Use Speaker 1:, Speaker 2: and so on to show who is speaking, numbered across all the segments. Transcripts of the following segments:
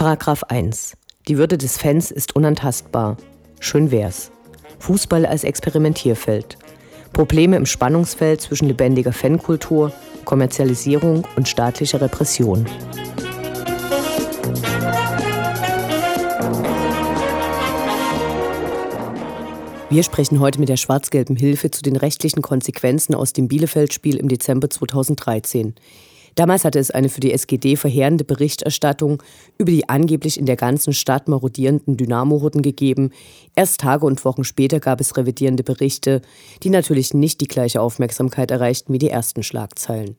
Speaker 1: Paragraph 1. Die Würde des Fans ist unantastbar. Schön wär's. Fußball als Experimentierfeld. Probleme im Spannungsfeld zwischen lebendiger Fankultur, Kommerzialisierung und staatlicher Repression. Wir sprechen heute mit der schwarz-gelben Hilfe zu den rechtlichen Konsequenzen aus dem Bielefeld-Spiel im Dezember 2013. Damals hatte es eine für die SGD verheerende Berichterstattung über die angeblich in der ganzen Stadt marodierenden Dynamo-Hurden gegeben. Erst Tage und Wochen später gab es revidierende Berichte, die natürlich nicht die gleiche Aufmerksamkeit erreichten wie die ersten Schlagzeilen.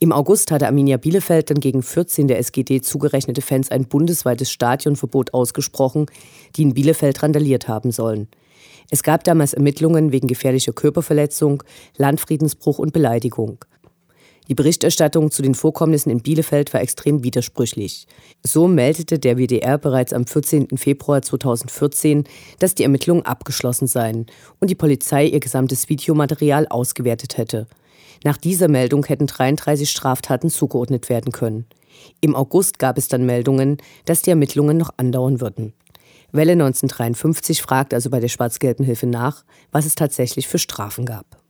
Speaker 1: Im August hatte Arminia Bielefeld dann gegen 14 der SGD zugerechnete Fans ein bundesweites Stadionverbot ausgesprochen, die in Bielefeld randaliert haben sollen. Es gab damals Ermittlungen wegen gefährlicher Körperverletzung, Landfriedensbruch und Beleidigung. Die Berichterstattung zu den Vorkommnissen in Bielefeld war extrem widersprüchlich. So meldete der WDR bereits am 14. Februar 2014, dass die Ermittlungen abgeschlossen seien und die Polizei ihr gesamtes Videomaterial ausgewertet hätte. Nach dieser Meldung hätten 33 Straftaten zugeordnet werden können. Im August gab es dann Meldungen, dass die Ermittlungen noch andauern würden. Welle 1953 fragt also bei der Schwarz-Gelben Hilfe nach, was es tatsächlich für Strafen gab.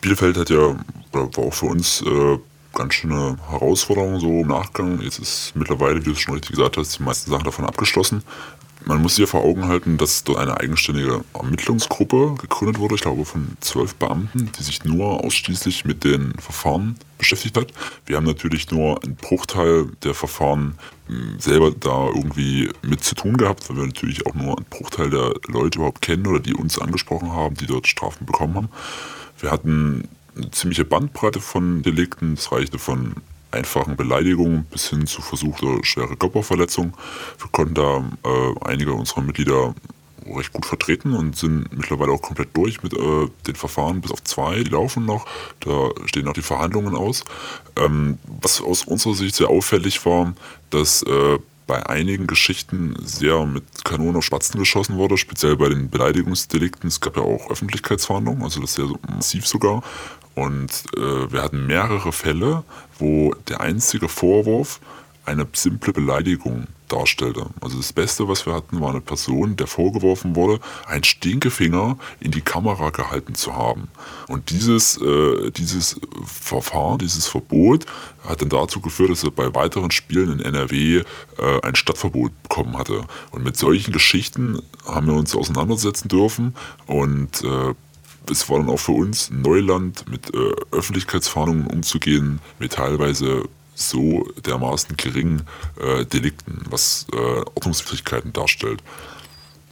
Speaker 2: Bielefeld hat ja, war auch für uns äh, ganz schöne Herausforderung so im Nachgang. Jetzt ist mittlerweile, wie du es schon richtig gesagt hast, die meisten Sachen davon abgeschlossen. Man muss sich ja vor Augen halten, dass dort eine eigenständige Ermittlungsgruppe gegründet wurde, ich glaube von zwölf Beamten, die sich nur ausschließlich mit den Verfahren beschäftigt hat. Wir haben natürlich nur einen Bruchteil der Verfahren hm, selber da irgendwie mit zu tun gehabt, weil wir natürlich auch nur einen Bruchteil der Leute überhaupt kennen oder die uns angesprochen haben, die dort Strafen bekommen haben. Wir hatten eine ziemliche Bandbreite von Delikten. Das reichte von einfachen Beleidigungen bis hin zu versuchter schwere Körperverletzung. Wir konnten da äh, einige unserer Mitglieder recht gut vertreten und sind mittlerweile auch komplett durch mit äh, den Verfahren, bis auf zwei, die laufen noch. Da stehen noch die Verhandlungen aus. Ähm, was aus unserer Sicht sehr auffällig war, dass äh, bei einigen Geschichten sehr mit Kanonen auf Spatzen geschossen wurde, speziell bei den Beleidigungsdelikten. Es gab ja auch Öffentlichkeitsverhandlungen, also das sehr massiv sogar. Und äh, wir hatten mehrere Fälle, wo der einzige Vorwurf eine simple Beleidigung darstellte. Also das Beste, was wir hatten, war eine Person, der vorgeworfen wurde, einen Stinkefinger in die Kamera gehalten zu haben. Und dieses, äh, dieses Verfahren, dieses Verbot hat dann dazu geführt, dass er bei weiteren Spielen in NRW äh, ein Stadtverbot bekommen hatte. Und mit solchen Geschichten haben wir uns auseinandersetzen dürfen und äh, es war dann auch für uns Neuland, mit äh, Öffentlichkeitsfahndungen umzugehen, mit teilweise so dermaßen geringen äh, Delikten, was äh, Ordnungswidrigkeiten darstellt.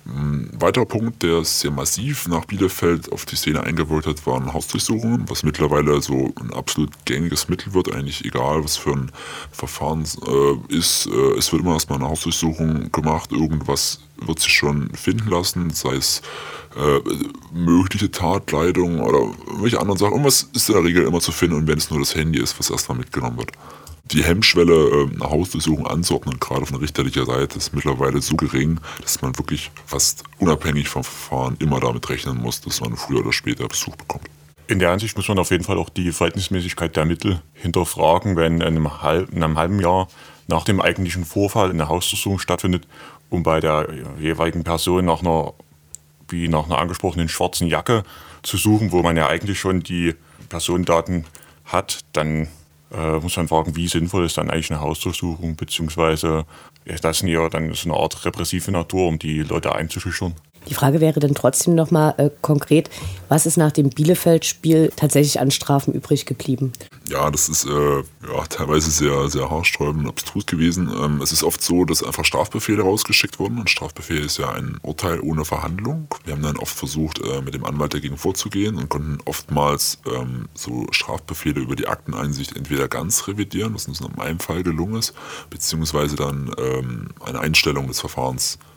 Speaker 2: Ein weiterer Punkt, der sehr massiv nach Bielefeld auf die Szene eingewirkt hat, waren Hausdurchsuchungen, was mittlerweile so ein absolut gängiges Mittel wird, eigentlich egal, was für ein Verfahren äh, ist. Äh, es wird immer erstmal eine Hausdurchsuchung gemacht, irgendwas wird sich schon finden lassen, sei es äh, mögliche Tatkleidung oder welche anderen Sachen. Irgendwas ist in der Regel immer zu finden und wenn es nur das Handy ist, was erstmal mitgenommen wird die Hemmschwelle, ähm, eine Hausdurchsuchung anzuordnen, gerade von richterlicher Seite, ist mittlerweile so gering, dass man wirklich fast unabhängig vom Verfahren immer damit rechnen muss, dass man früher oder später Besuch bekommt.
Speaker 3: In der Ansicht muss man auf jeden Fall auch die Verhältnismäßigkeit der Mittel hinterfragen, wenn in einem, halb, in einem halben Jahr nach dem eigentlichen Vorfall eine Hausdurchsuchung stattfindet und bei der jeweiligen Person nach einer, wie nach einer angesprochenen schwarzen Jacke zu suchen, wo man ja eigentlich schon die Personendaten hat, dann äh, muss man fragen, wie sinnvoll ist dann eigentlich eine Hausdurchsuchung, beziehungsweise ist das eher dann so eine Art repressive Natur, um die Leute einzuschüchtern?
Speaker 1: Die Frage wäre dann trotzdem nochmal äh, konkret, was ist nach dem Bielefeld-Spiel tatsächlich an Strafen übrig geblieben?
Speaker 2: Ja, das ist äh, ja, teilweise sehr, sehr haarsträubend und abstrus gewesen. Ähm, es ist oft so, dass einfach Strafbefehle rausgeschickt wurden. Ein Strafbefehl ist ja ein Urteil ohne Verhandlung. Wir haben dann oft versucht, äh, mit dem Anwalt dagegen vorzugehen und konnten oftmals ähm, so Strafbefehle über die Akteneinsicht entweder ganz revidieren, was uns in meinem Fall gelungen ist, beziehungsweise dann ähm, eine Einstellung des Verfahrens äh,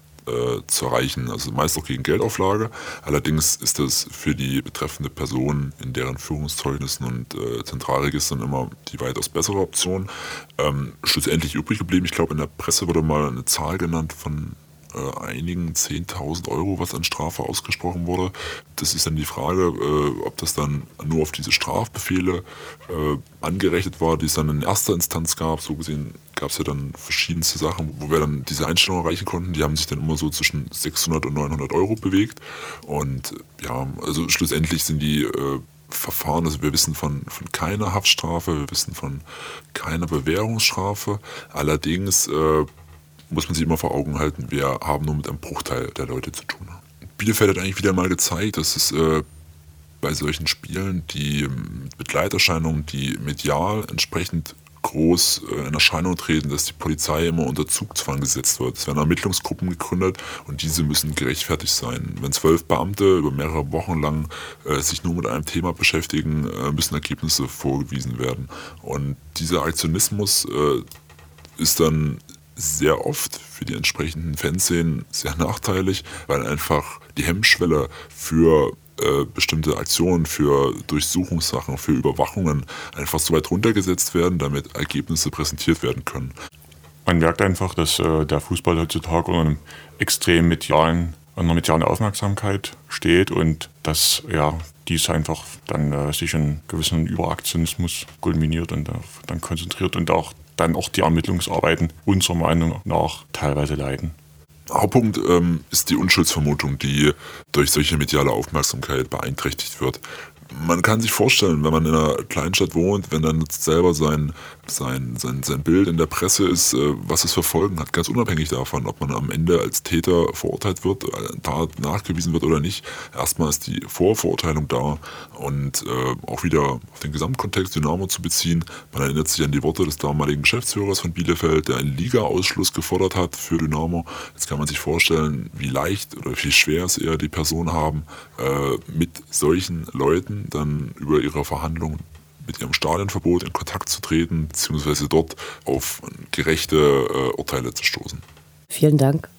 Speaker 2: zu erreichen. Also meist auch gegen Geldauflage. Allerdings ist das für die betreffende Person in deren Führungszeugnissen und äh, Zentralregistern immer die weitaus bessere Option. Ähm, schlussendlich übrig geblieben, ich glaube in der Presse wurde mal eine Zahl genannt von äh, einigen 10.000 Euro, was an Strafe ausgesprochen wurde. Das ist dann die Frage, äh, ob das dann nur auf diese Strafbefehle äh, angerechnet war, die es dann in erster Instanz gab. So gesehen gab es ja dann verschiedenste Sachen, wo wir dann diese Einstellung erreichen konnten. Die haben sich dann immer so zwischen 600 und 900 Euro bewegt. Und ja, also schlussendlich sind die äh, Verfahren, also wir wissen von, von keiner Haftstrafe, wir wissen von keiner Bewährungsstrafe. Allerdings äh, muss man sich immer vor Augen halten, wir haben nur mit einem Bruchteil der Leute zu tun. Bielefeld hat eigentlich wieder mal gezeigt, dass es äh, bei solchen Spielen die Begleiterscheinungen, die medial entsprechend groß äh, in Erscheinung treten, dass die Polizei immer unter Zugzwang gesetzt wird. Es werden Ermittlungsgruppen gegründet und diese müssen gerechtfertigt sein. Wenn zwölf Beamte über mehrere Wochen lang äh, sich nur mit einem Thema beschäftigen, äh, müssen Ergebnisse vorgewiesen werden. Und dieser Aktionismus äh, ist dann sehr oft für die entsprechenden Fanszenen sehr nachteilig, weil einfach die Hemmschwelle für äh, bestimmte Aktionen, für Durchsuchungssachen, für Überwachungen einfach so weit runtergesetzt werden, damit Ergebnisse präsentiert werden können.
Speaker 3: Man merkt einfach, dass äh, der Fußball heutzutage unter einem extrem medialen, einer medialen Aufmerksamkeit steht und dass ja, dies einfach dann äh, sich in gewissen Überaktionismus kulminiert und dann konzentriert und auch dann auch die Ermittlungsarbeiten unserer Meinung nach teilweise leiden.
Speaker 2: Hauptpunkt ähm, ist die Unschuldsvermutung, die durch solche mediale Aufmerksamkeit beeinträchtigt wird man kann sich vorstellen, wenn man in einer Kleinstadt wohnt, wenn dann selber sein, sein, sein, sein Bild in der Presse ist, äh, was es für Folgen hat, ganz unabhängig davon, ob man am Ende als Täter verurteilt wird, äh, Tat nachgewiesen wird oder nicht. Erstmal ist die Vorverurteilung da und äh, auch wieder auf den Gesamtkontext Dynamo zu beziehen. Man erinnert sich an die Worte des damaligen Geschäftsführers von Bielefeld, der einen Liga-Ausschluss gefordert hat für Dynamo. Jetzt kann man sich vorstellen, wie leicht oder wie schwer es eher die Personen haben, äh, mit solchen Leuten dann über ihre Verhandlungen mit ihrem Stadionverbot in Kontakt zu treten, beziehungsweise dort auf gerechte äh, Urteile zu stoßen.
Speaker 1: Vielen Dank.